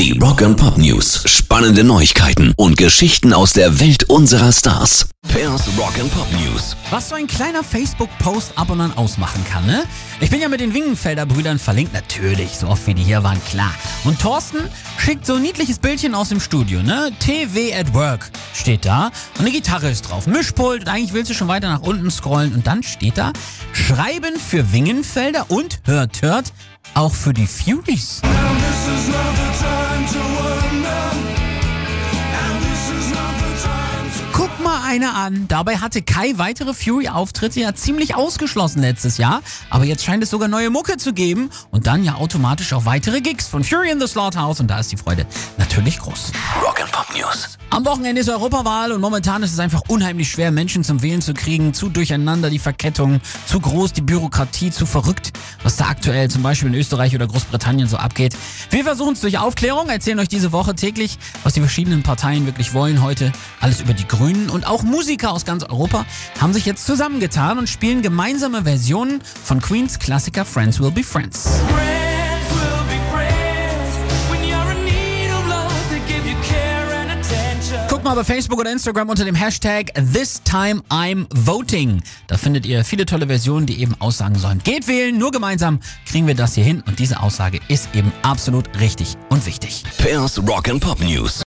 Die Rock and Pop News. Spannende Neuigkeiten und Geschichten aus der Welt unserer Stars. Pairs Rock and Pop News. Was so ein kleiner Facebook-Post ab und an ausmachen kann, ne? Ich bin ja mit den Wingenfelder Brüdern verlinkt, natürlich, so oft wie die hier waren, klar. Und Thorsten schickt so ein niedliches Bildchen aus dem Studio, ne? TV at Work steht da und eine Gitarre ist drauf, Mischpult und eigentlich willst du schon weiter nach unten scrollen und dann steht da Schreiben für Wingenfelder und, hört, hört, auch für die Furies. Guck mal einer an. Dabei hatte Kai weitere Fury-Auftritte ja ziemlich ausgeschlossen letztes Jahr. Aber jetzt scheint es sogar neue Mucke zu geben und dann ja automatisch auch weitere Gigs von Fury in the Slaughterhouse und da ist die Freude natürlich groß. Rock and Pop News. Am Wochenende ist Europawahl und momentan ist es einfach unheimlich schwer, Menschen zum Wählen zu kriegen. Zu durcheinander die Verkettung, zu groß die Bürokratie, zu verrückt, was da aktuell zum Beispiel in Österreich oder Großbritannien so abgeht. Wir versuchen es durch Aufklärung, erzählen euch diese Woche täglich, was die verschiedenen Parteien wirklich wollen. Heute alles über die Grünen und auch Musiker aus ganz Europa haben sich jetzt zusammengetan und spielen gemeinsame Versionen von Queens Klassiker Friends Will Be Friends. Guckt mal bei Facebook oder Instagram unter dem Hashtag This Time I'm Voting. Da findet ihr viele tolle Versionen, die eben aussagen sollen. Geht wählen, nur gemeinsam kriegen wir das hier hin und diese Aussage ist eben absolut richtig und wichtig. Pairs Rock and Pop News.